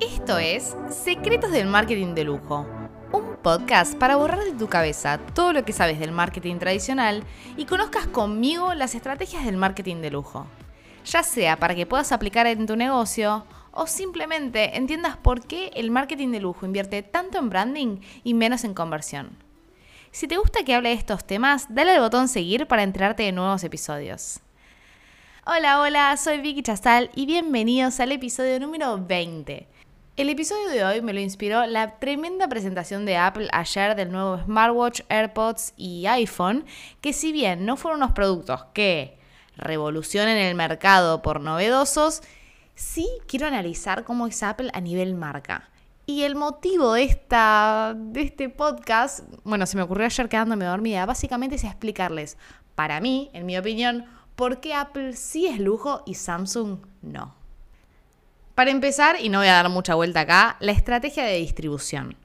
Esto es Secretos del Marketing de Lujo, un podcast para borrar de tu cabeza todo lo que sabes del marketing tradicional y conozcas conmigo las estrategias del marketing de lujo. Ya sea para que puedas aplicar en tu negocio o simplemente entiendas por qué el marketing de lujo invierte tanto en branding y menos en conversión. Si te gusta que hable de estos temas, dale al botón seguir para enterarte de nuevos episodios. Hola, hola, soy Vicky Chastal y bienvenidos al episodio número 20 el episodio de hoy me lo inspiró la tremenda presentación de Apple ayer del nuevo smartwatch, AirPods y iPhone, que si bien no fueron unos productos que revolucionen el mercado por novedosos, sí quiero analizar cómo es Apple a nivel marca. Y el motivo de, esta, de este podcast, bueno, se me ocurrió ayer quedándome dormida, básicamente es explicarles, para mí, en mi opinión, por qué Apple sí es lujo y Samsung no. Para empezar, y no voy a dar mucha vuelta acá, la estrategia de distribución.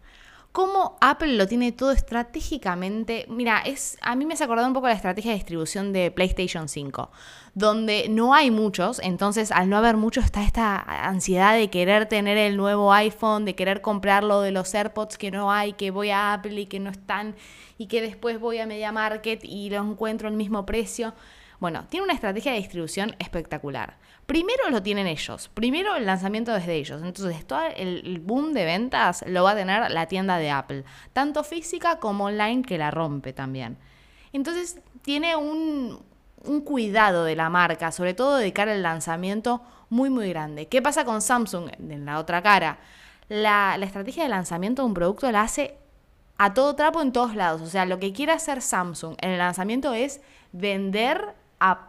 Cómo Apple lo tiene todo estratégicamente. Mira, a mí me ha acordado un poco la estrategia de distribución de PlayStation 5, donde no hay muchos, entonces al no haber muchos está esta ansiedad de querer tener el nuevo iPhone, de querer comprarlo de los AirPods que no hay, que voy a Apple y que no están, y que después voy a Media Market y lo encuentro al mismo precio. Bueno, tiene una estrategia de distribución espectacular. Primero lo tienen ellos, primero el lanzamiento desde ellos. Entonces, todo el boom de ventas lo va a tener la tienda de Apple, tanto física como online que la rompe también. Entonces, tiene un, cuidado de la marca, sobre todo de cara al lanzamiento, muy, muy grande. ¿Qué pasa con Samsung en la otra cara? La, estrategia de lanzamiento de un producto la hace a todo trapo en todos lados. O sea, lo que quiere hacer Samsung en el lanzamiento es vender a,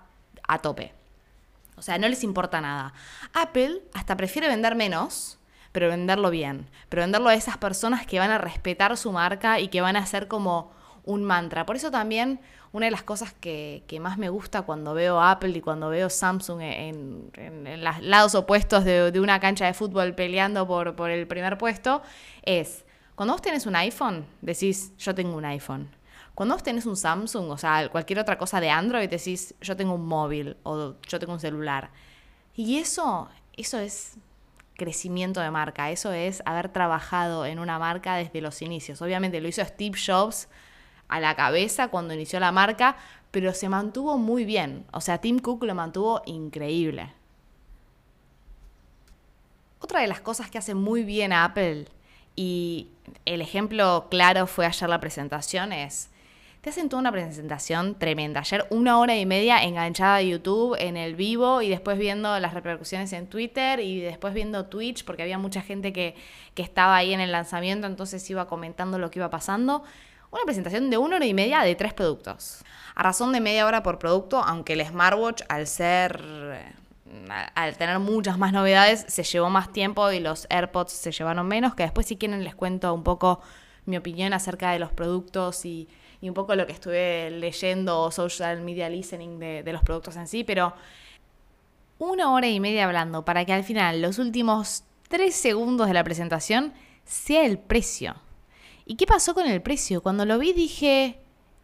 tope. O sea, no les importa nada. Apple hasta prefiere vender menos, pero venderlo bien. Pero venderlo a esas personas que van a respetar su marca y que van a hacer como un mantra. Por eso también una de las cosas que, más me gusta cuando veo Apple y cuando veo Samsung en, los lados opuestos de, una cancha de fútbol peleando por, por el primer puesto es, cuando vos tenés un iPhone, decís, yo tengo un iPhone. Cuando vos tenés un Samsung, o sea, cualquier otra cosa de Android, decís, yo tengo un móvil o yo tengo un celular. Y eso, eso es crecimiento de marca, eso es haber trabajado en una marca desde los inicios. Obviamente lo hizo Steve Jobs a la cabeza cuando inició la marca, pero se mantuvo muy bien. O sea, Tim Cook lo mantuvo increíble. Otra de las cosas que hace muy bien a Apple, y el ejemplo claro fue ayer la presentación, es te hacen toda una presentación tremenda. Ayer una hora y media enganchada a YouTube en el vivo y después viendo las repercusiones en Twitter y después viendo Twitch porque había mucha gente que, que estaba ahí en el lanzamiento, entonces iba comentando lo que iba pasando. Una presentación de una hora y media de tres productos. A razón de media hora por producto, aunque el smartwatch al ser al tener muchas más novedades, se llevó más tiempo y los AirPods se llevaron menos, que después si quieren les cuento un poco mi opinión acerca de los productos y, un poco lo que estuve leyendo social media listening de los productos en sí, pero una hora y media hablando para que al final los últimos tres segundos de la presentación sea el precio. ¿Y qué pasó con el precio? Cuando lo vi dije,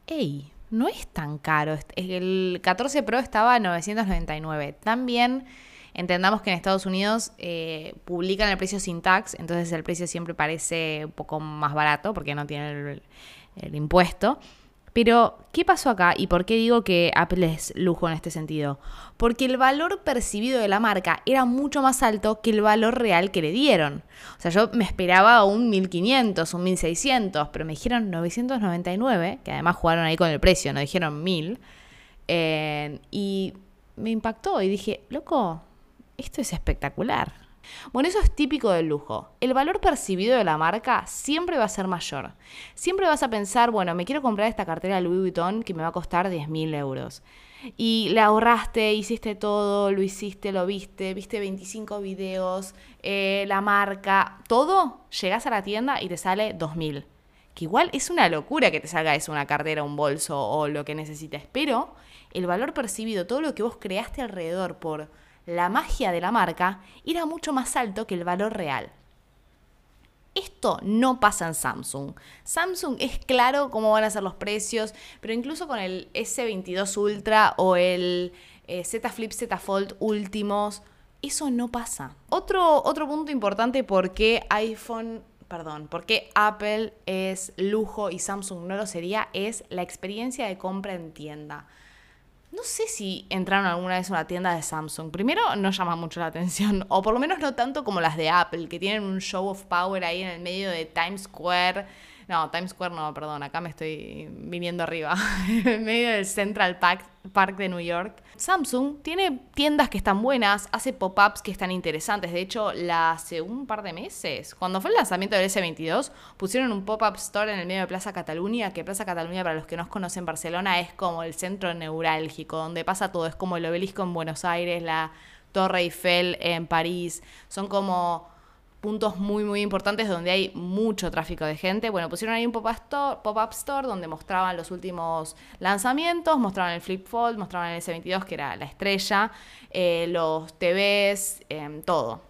hey, no es tan caro. El 14 Pro estaba a 999. También entendamos que en Estados Unidos eh, publican el precio sin tax, entonces el precio siempre parece un poco más barato porque no tiene el, el impuesto. Pero, ¿qué pasó acá y por qué digo que Apple es lujo en este sentido? Porque el valor percibido de la marca era mucho más alto que el valor real que le dieron. O sea, yo me esperaba un 1500, un 1600, pero me dijeron 999, que además jugaron ahí con el precio, no dijeron 1000. Eh, y me impactó y dije, loco, esto es espectacular. Bueno, eso es típico del lujo. El valor percibido de la marca siempre va a ser mayor. Siempre vas a pensar, bueno, me quiero comprar esta cartera Louis Vuitton que me va a costar 10.000 euros. Y la ahorraste, hiciste todo, lo hiciste, lo viste, viste 25 videos, eh, la marca, todo, llegas a la tienda y te sale 2.000. Que igual es una locura que te salga eso, una cartera, un bolso o lo que necesites. Pero el valor percibido, todo lo que vos creaste alrededor por la magia de la marca era mucho más alto que el valor real. Esto no pasa en Samsung. Samsung es claro cómo van a ser los precios, pero incluso con el S22 Ultra o el eh, Z Flip Z Fold últimos, eso no pasa. Otro, otro punto importante por qué iPhone perdón, por qué Apple es lujo y Samsung no lo sería, es la experiencia de compra en tienda. No sé si entraron alguna vez a una tienda de Samsung. Primero, no llama mucho la atención, o por lo menos no tanto como las de Apple, que tienen un show of power ahí en el medio de Times Square no, Times Square no, perdón, acá me estoy viniendo arriba, en medio del Central Park, Park de New York. Samsung tiene tiendas que están buenas, hace pop-ups que están interesantes. De hecho, hace un par de meses, cuando fue el lanzamiento del S22, pusieron un pop-up store en el medio de Plaza Cataluña, que Plaza Cataluña, para los que no conocen Barcelona, es como el centro neurálgico, donde pasa todo. Es como el obelisco en Buenos Aires, la Torre Eiffel en París. Son como puntos muy, muy importantes donde hay mucho tráfico de gente. Bueno, pusieron ahí un pop-up store, pop store, donde mostraban los últimos lanzamientos, mostraban el Flip Fold, mostraban el S22, que era la estrella, eh, los TVs, em, todo.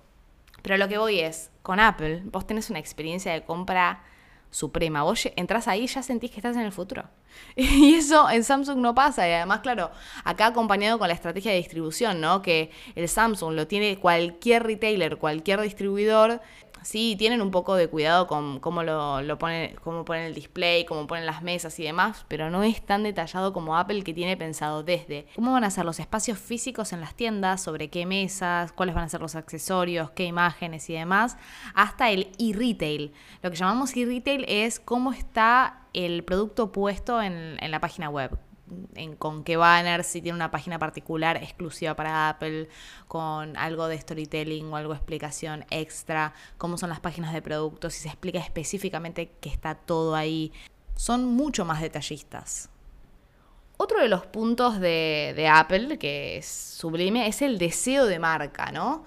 Pero lo que voy es, con Apple, vos tenés una experiencia de compra suprema. Vos entras ahí y ya sentís que estás en el futuro. Y eso en Samsung no pasa. Y además, claro, acá acompañado con la estrategia de distribución, ¿no? Que el Samsung lo tiene cualquier retailer, cualquier distribuidor Sí, tienen un poco de cuidado con cómo lo, ponen, cómo ponen el display, cómo ponen las mesas y demás, pero no es tan detallado como Apple que tiene pensado desde cómo van a ser los espacios físicos en las tiendas, sobre qué mesas, cuáles van a ser los accesorios, qué imágenes y demás, hasta el e-retail. Lo que llamamos e-retail es cómo está el producto puesto en la página web, con qué banner, si tiene una página particular exclusiva para Apple, con algo de storytelling o algo de explicación extra, cómo son las páginas de productos, si se explica específicamente que está todo ahí. Son mucho más detallistas. Otro de los puntos de, de Apple, que es sublime, es el deseo de marca, ¿no?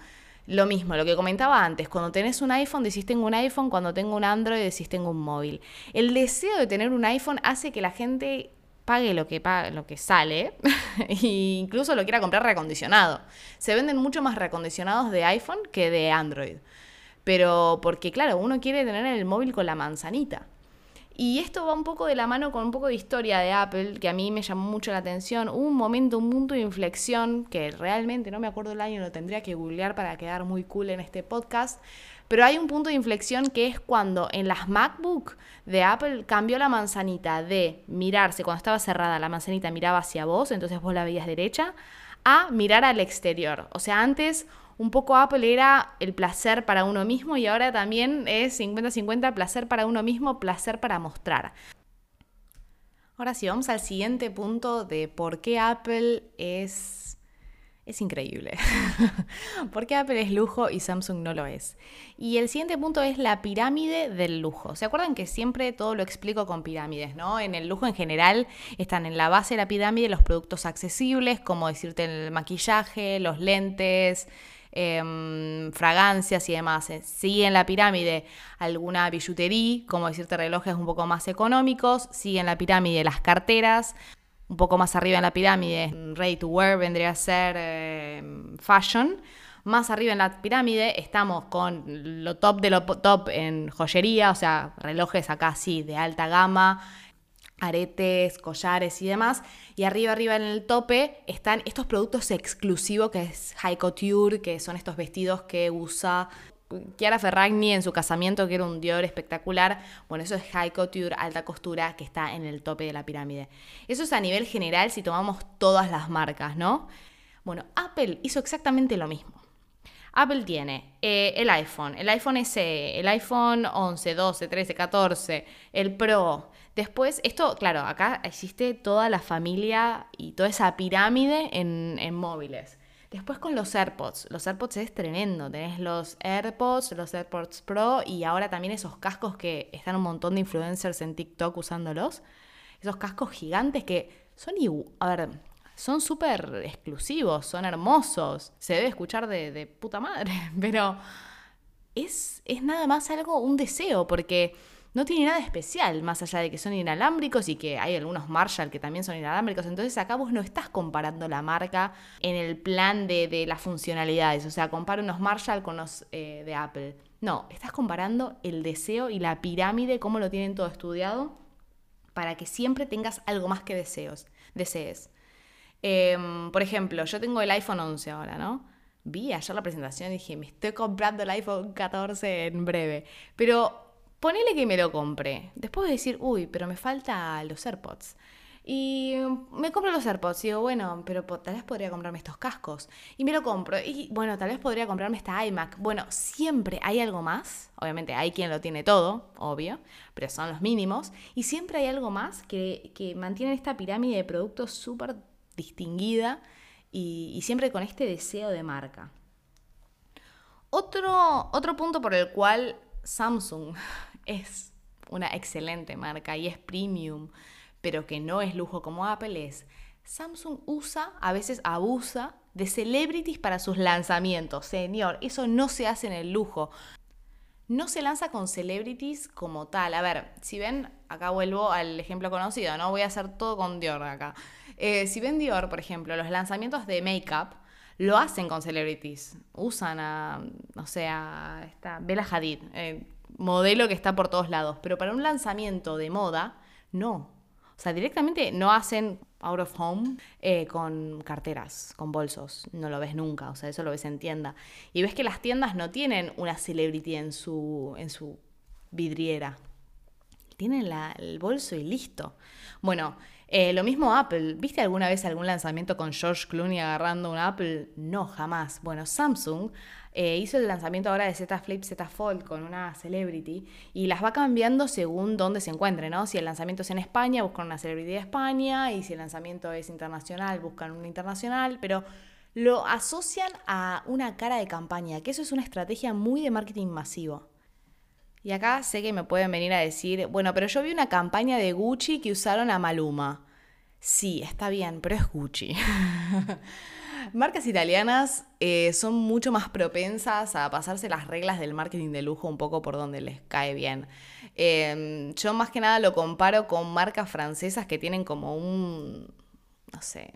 Lo mismo, lo que comentaba antes, cuando tenés un iPhone decís tengo un iPhone, cuando tengo un Android decís tengo un móvil. El deseo de tener un iPhone hace que la gente pague lo que, lo que sale e incluso lo quiera comprar reacondicionado. Se venden mucho más reacondicionados de iPhone que de Android. Pero porque, claro, uno quiere tener el móvil con la manzanita. Y esto va un poco de la mano con un poco de historia de Apple, que a mí me llamó mucho la atención. Hubo un momento, un punto de inflexión, que realmente no me acuerdo el año, lo tendría que googlear para quedar muy cool en este podcast, pero hay un punto de inflexión que es cuando en las MacBook de Apple cambió la manzanita de mirarse, cuando estaba cerrada la manzanita miraba hacia vos, entonces vos la veías derecha, a mirar al exterior. O sea, antes un poco Apple era el placer para uno mismo y ahora también es 50-50 placer para uno mismo, placer para mostrar. Ahora sí, vamos al siguiente punto de por qué Apple es es increíble. Porque Apple es lujo y Samsung no lo es. Y el siguiente punto es la pirámide del lujo. ¿Se acuerdan que siempre todo lo explico con pirámides, no? En el lujo en general están en la base de la pirámide los productos accesibles, como decirte el maquillaje, los lentes, em, fragancias y demás. Sigue en la pirámide alguna billutería, como decirte relojes un poco más económicos. Sigue en la pirámide las carteras, un poco más arriba en la pirámide, ready to wear vendría a ser eh, fashion. Más arriba en la pirámide estamos con lo top de lo top en joyería, o sea, relojes acá sí de alta gama, aretes, collares y demás. Y arriba, arriba en el tope están estos productos exclusivos que es High Couture, que son estos vestidos que usa Chiara Ferragni en su casamiento, que era un Dior espectacular, bueno, eso es high couture, alta costura, que está en el tope de la pirámide. Eso es a nivel general si tomamos todas las marcas, ¿no? Bueno, Apple hizo exactamente lo mismo. Apple tiene eh, el iPhone, el iPhone SE, el iPhone 11, 12, 13, 14, el Pro. Después, esto, claro, acá existe toda la familia y toda esa pirámide en, en móviles. Después con los AirPods. Los AirPods es tremendo. Tenés los AirPods, los AirPods Pro y ahora también esos cascos que están un montón de influencers en TikTok usándolos. Esos cascos gigantes que son, a ver, son súper exclusivos, son hermosos. Se debe escuchar de, de puta madre, pero es, es nada más algo, un deseo, porque no tiene nada especial, más allá de que son inalámbricos y que hay algunos Marshall que también son inalámbricos. Entonces acá vos no estás comparando la marca en el plan de, las funcionalidades. O sea, compara unos Marshall con los eh, de Apple. No, estás comparando el deseo y la pirámide, cómo lo tienen todo estudiado, para que siempre tengas algo más que deseos, desees. Em, por ejemplo, yo tengo el iPhone 11 ahora, ¿no? Vi ayer la presentación y dije, me estoy comprando el iPhone 14 en breve. Pero ponele que me lo compré. Después de decir, uy, pero me falta los AirPods. Y me compro los AirPods y digo, bueno, pero tal vez podría comprarme estos cascos. Y me lo compro. Y bueno, tal vez podría comprarme esta iMac. Bueno, siempre hay algo más. Obviamente hay quien lo tiene todo, obvio, pero son los mínimos. Y siempre hay algo más que, que esta pirámide de productos súper distinguida y, siempre con este deseo de marca. Otro, otro punto por el cual Samsung es una excelente marca y es premium pero que no es lujo como Apple, es Samsung usa, a veces abusa de celebrities para sus lanzamientos. Señor, eso no se hace en el lujo. No se lanza con celebrities como tal. A ver, si ven, acá vuelvo al ejemplo conocido, ¿no? Voy a hacer todo con Dior acá. Eh, si ven Dior, por ejemplo, los lanzamientos de make-up lo hacen con celebrities. Usan a, no sé, a esta Bella Hadid, eh, modelo que está por todos lados. Pero para un lanzamiento de moda, no. O sea, directamente no hacen out of home eh, con carteras, con bolsos. No lo ves nunca, o sea, eso lo ves en tienda. Y ves que las tiendas no tienen una celebrity en su, en su vidriera. Tienen el bolso y listo. Bueno, eh, lo mismo Apple. ¿Viste alguna vez algún lanzamiento con George Clooney agarrando un Apple? No, jamás. Bueno, Samsung eh, hizo el lanzamiento ahora de Z Flip, Z Fold con una celebrity y las va cambiando según dónde se encuentre, ¿no? Si el lanzamiento es en España, buscan una celebrity de España y si el lanzamiento es internacional, buscan una internacional, pero lo asocian a una cara de campaña, que eso es una estrategia muy de marketing masivo. Y acá sé que me pueden venir a decir, bueno, pero yo vi una campaña de Gucci que usaron a Maluma. Sí, está bien, pero es Gucci. Marcas italianas eh, son mucho más propensas a pasarse las reglas del marketing de lujo un poco por donde les cae bien. Em, yo más que nada lo comparo con marcas francesas que tienen como un, no sé,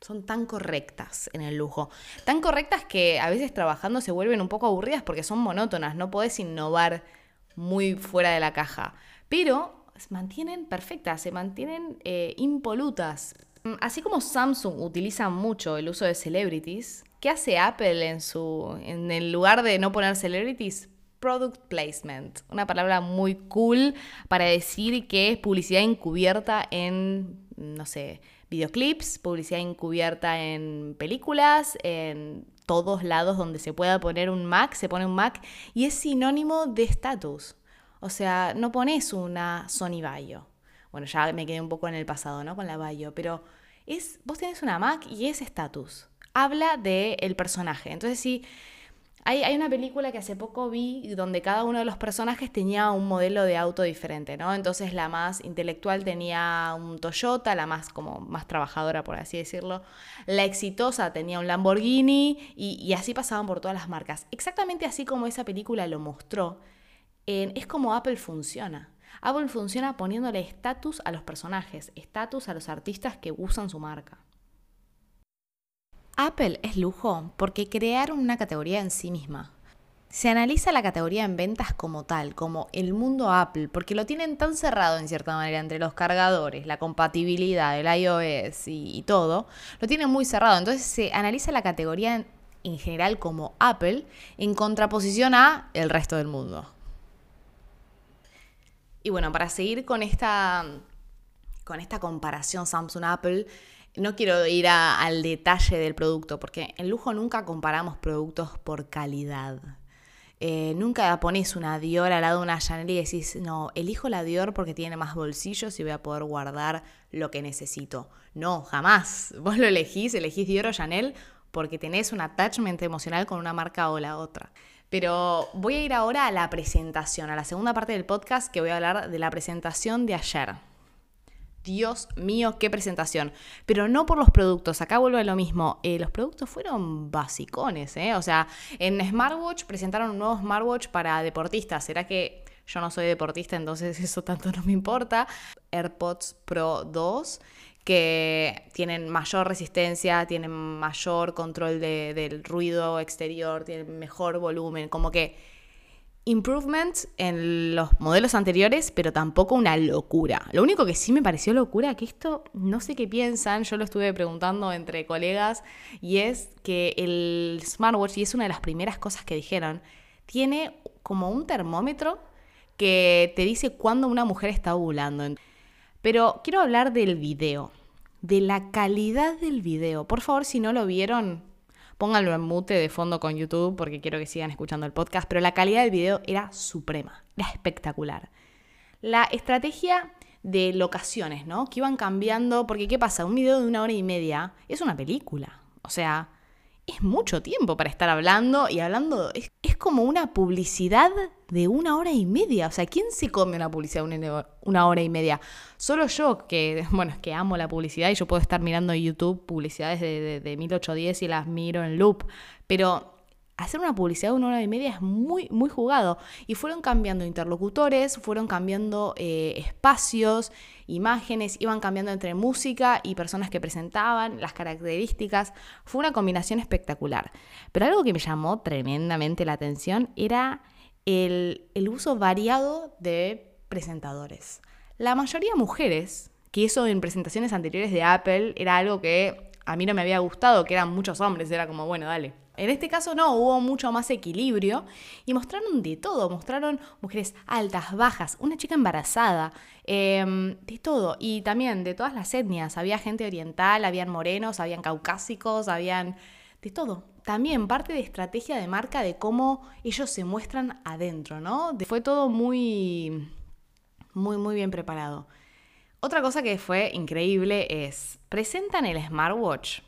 son tan correctas en el lujo. Tan correctas que a veces trabajando se vuelven un poco aburridas porque son monótonas, no podés innovar muy fuera de la caja. Pero se mantienen perfectas, se mantienen eh, impolutas. Mm, así como Samsung utiliza mucho el uso de celebrities, ¿qué hace Apple en su en el lugar de no poner celebrities? Product placement, una palabra muy cool para decir que es publicidad encubierta en, no sé, videoclips, publicidad encubierta en películas, en todos lados donde se pueda poner un Mac, se pone un Mac y es sinónimo de estatus. O sea, no pones una Sony Bayo. Bueno, ya me quedé un poco en el pasado, ¿no? Con la Bayo, pero es, vos tenés una Mac y es estatus. Habla del personaje. Entonces, sí, hay, una película que hace poco vi donde cada uno de los personajes tenía un modelo de auto diferente, ¿no? Entonces la más intelectual tenía un Toyota, la más como más trabajadora, por así decirlo. La exitosa tenía un Lamborghini y, así pasaban por todas las marcas. Exactamente así como esa película lo mostró, es como Apple funciona. Apple funciona poniéndole estatus a los personajes, estatus a los artistas que usan su marca. Apple es lujo porque crearon una categoría en sí misma. Se analiza la categoría en ventas como tal, como el mundo Apple, porque lo tienen tan cerrado en cierta manera entre los cargadores, la compatibilidad, el iOS y, todo, lo tienen muy cerrado. Entonces se analiza la categoría en, en general como Apple en contraposición a el resto del mundo. Y bueno, para seguir con esta, con esta comparación Samsung-Apple, no quiero ir al detalle del producto, porque en lujo nunca comparamos productos por calidad. Eh, nunca pones una Dior al lado de una Chanel y decís, no, elijo la Dior porque tiene más bolsillos y voy a poder guardar lo que necesito. No, jamás. Vos lo elegís, elegís Dior o Chanel porque tenés un attachment emocional con una marca o la otra. Pero voy a ir ahora a la presentación, a la segunda parte del podcast que voy a hablar de la presentación de ayer. Dios mío, qué presentación. Pero no por los productos, acá vuelvo a lo mismo. Eh, los productos fueron basicones, ¿eh? O sea, en Smartwatch presentaron un nuevo Smartwatch para deportistas. ¿Será que yo no soy deportista, entonces eso tanto no me importa? AirPods Pro 2 que tienen mayor resistencia, tienen mayor control del ruido exterior, tienen mejor volumen, como que improvements en los modelos anteriores, pero tampoco una locura. Lo único que sí me pareció locura, que esto no sé qué piensan, yo lo estuve preguntando entre colegas, y es que el smartwatch, y es una de las primeras cosas que dijeron, tiene como un termómetro que te dice cuándo una mujer está ovulando. Pero quiero hablar del video, de la calidad del video. Por favor, si no lo vieron, Pónganlo en mute de fondo con YouTube porque quiero que sigan escuchando el podcast, pero la calidad del video era suprema, era espectacular. La estrategia de locaciones, ¿no? Que iban cambiando, porque ¿qué pasa? Un video de una hora y media es una película. O sea, es mucho tiempo para estar hablando y hablando. Es, como una publicidad de una hora y media. O sea, ¿quién se come una publicidad de una hora y media? Solo yo, que, bueno, es que amo la publicidad y yo puedo estar mirando YouTube publicidades de, de, de 1810 y las miro en loop. Pero hacer una publicidad de una hora y media es muy, muy jugado. Y fueron cambiando interlocutores, fueron cambiando eh, espacios, imágenes, iban cambiando entre música y personas que presentaban, las características. Fue una combinación espectacular. Pero algo que me llamó tremendamente la atención era el, el uso variado de presentadores. La mayoría mujeres, que eso en presentaciones anteriores de Apple era algo que a mí no me había gustado, que eran muchos hombres, era como, bueno, dale, en este caso no, hubo mucho más equilibrio y mostraron de todo, mostraron mujeres altas, bajas, una chica embarazada, em, de todo y también de todas las etnias, había gente oriental, habían morenos, habían caucásicos, habían de todo. También parte de estrategia de marca de cómo ellos se muestran adentro, ¿no? Fue todo muy, muy, muy bien preparado. Otra cosa que fue increíble es, presentan el smartwatch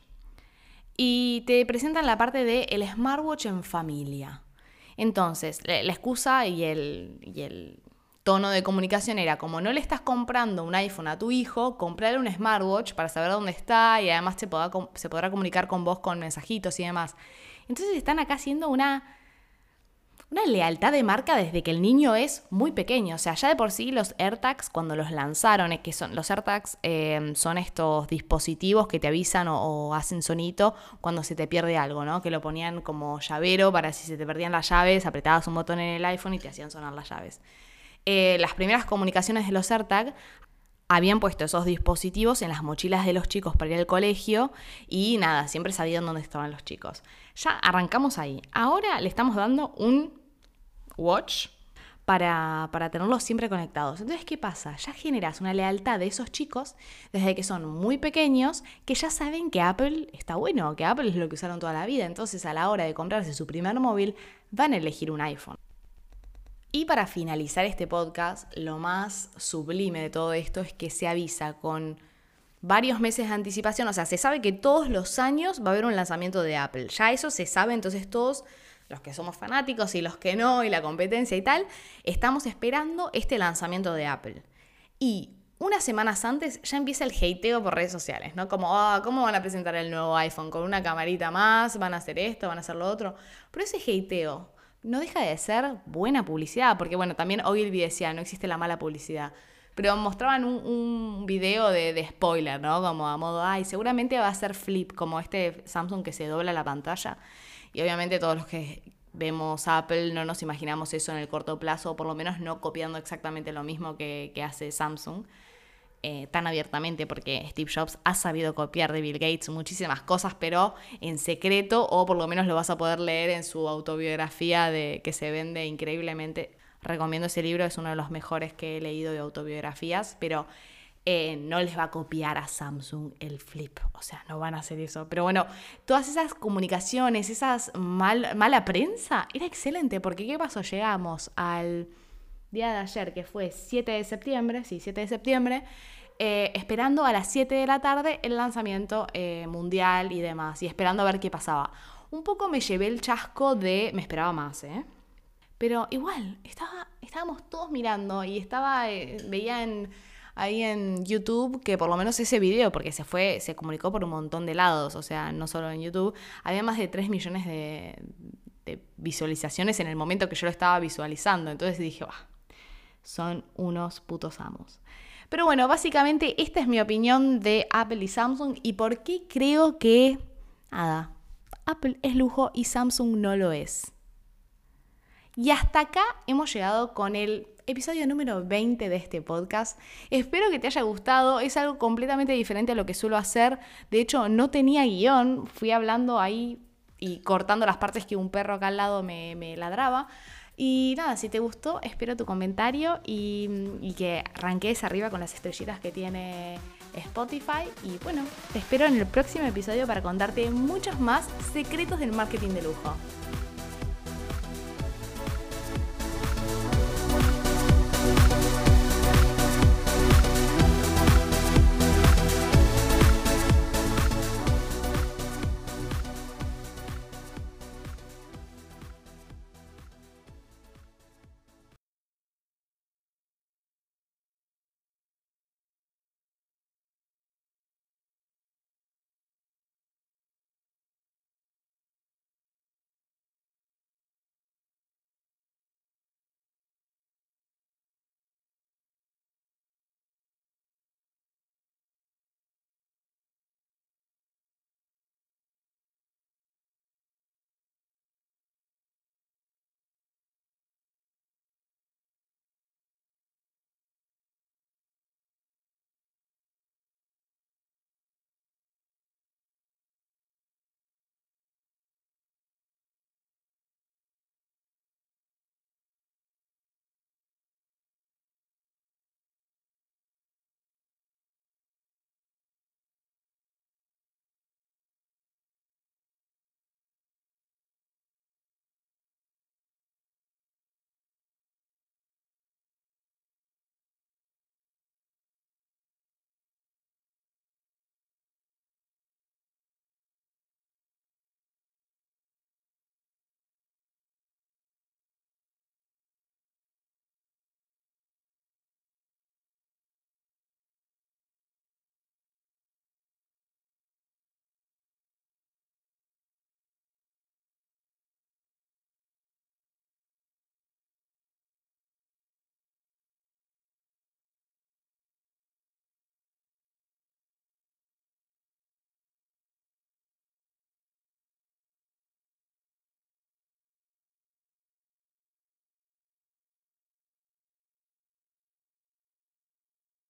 y te presentan la parte de el smartwatch en familia. Entonces, la, excusa y el, y el tono de comunicación era como no le estás comprando un iPhone a tu hijo, comprarle un smartwatch para saber dónde está y además se podrá, se podrá comunicar con vos con mensajitos y demás. Entonces están acá haciendo una una lealtad de marca desde que el niño es muy pequeño. O sea, ya de por sí los AirTags, cuando los lanzaron, es que son, los AirTags eh, son estos dispositivos que te avisan o, hacen sonito cuando se te pierde algo, ¿no? Que lo ponían como llavero para si se te perdían las llaves, apretabas un botón en el iPhone y te hacían sonar las llaves. Eh, las primeras comunicaciones de los AirTag habían puesto esos dispositivos en las mochilas de los chicos para ir al colegio y nada, siempre sabían dónde estaban los chicos. Ya arrancamos ahí. Ahora le estamos dando un watch para, para, tenerlos siempre conectados. Entonces, ¿qué pasa? Ya generas una lealtad de esos chicos desde que son muy pequeños que ya saben que Apple está bueno, que Apple es lo que usaron toda la vida. Entonces, a la hora de comprarse su primer móvil, van a elegir un iPhone. Y para finalizar este podcast, lo más sublime de todo esto es que se avisa con varios meses de anticipación, o sea, se sabe que todos los años va a haber un lanzamiento de Apple. Ya eso se sabe, entonces todos los que somos fanáticos y los que no, y la competencia y tal, estamos esperando este lanzamiento de Apple. Y unas semanas antes ya empieza el hateo por redes sociales, ¿no? Como, ah, ¿cómo van a presentar el nuevo iPhone? ¿Con una camarita más? ¿Van a hacer esto? ¿Van a hacer lo otro? Pero ese hateo no deja de ser buena publicidad, porque bueno, también Ogilvy decía, no existe la mala publicidad. Pero mostraban un, video de, spoiler, ¿no? Como a modo, ay, seguramente va a ser flip, como este Samsung que se dobla la pantalla. Y obviamente todos los que vemos Apple no nos imaginamos eso en el corto plazo, o por lo menos no copiando exactamente lo mismo que hace Samsung. Eh, tan abiertamente porque Steve Jobs ha sabido copiar de Bill Gates muchísimas cosas, pero en secreto o por lo menos lo vas a poder leer en su autobiografía de que se vende increíblemente. Recomiendo ese libro, es uno de los mejores que he leído de autobiografías, pero eh, no les va a copiar a Samsung el flip, o sea, no van a hacer eso. Pero bueno, todas esas comunicaciones, esas mala prensa, era excelente, porque ¿qué pasó? Llegamos al día de ayer, que fue 7 de septiembre, sí, 7 de septiembre, eh, esperando a las 7 de la tarde el lanzamiento eh, mundial y demás, y esperando a ver qué pasaba. Un poco me llevé el chasco de, me esperaba más, ¿eh? Pero igual, estaba, estábamos todos mirando y estaba, eh, veía en, ahí en YouTube que por lo menos ese video, porque se fue, se comunicó por un montón de lados, o sea, no solo en YouTube, había más de 3 millones de, de visualizaciones en el momento que yo lo estaba visualizando. Entonces dije, bah, son unos putos amos. Pero bueno, básicamente esta es mi opinión de Apple y Samsung y por qué creo que, nada, Apple es lujo y Samsung no lo es. Y hasta acá hemos llegado con el episodio número 20 de este podcast. Espero que te haya gustado. Es algo completamente diferente a lo que suelo hacer. De hecho, no tenía guion. Fui hablando ahí y cortando las partes que un perro acá al lado me, ladraba. Y nada, si te gustó, espero tu comentario y, que arranques arriba con las estrellitas que tiene Spotify. Y bueno, te espero en el próximo episodio para contarte muchos más secretos del marketing de lujo.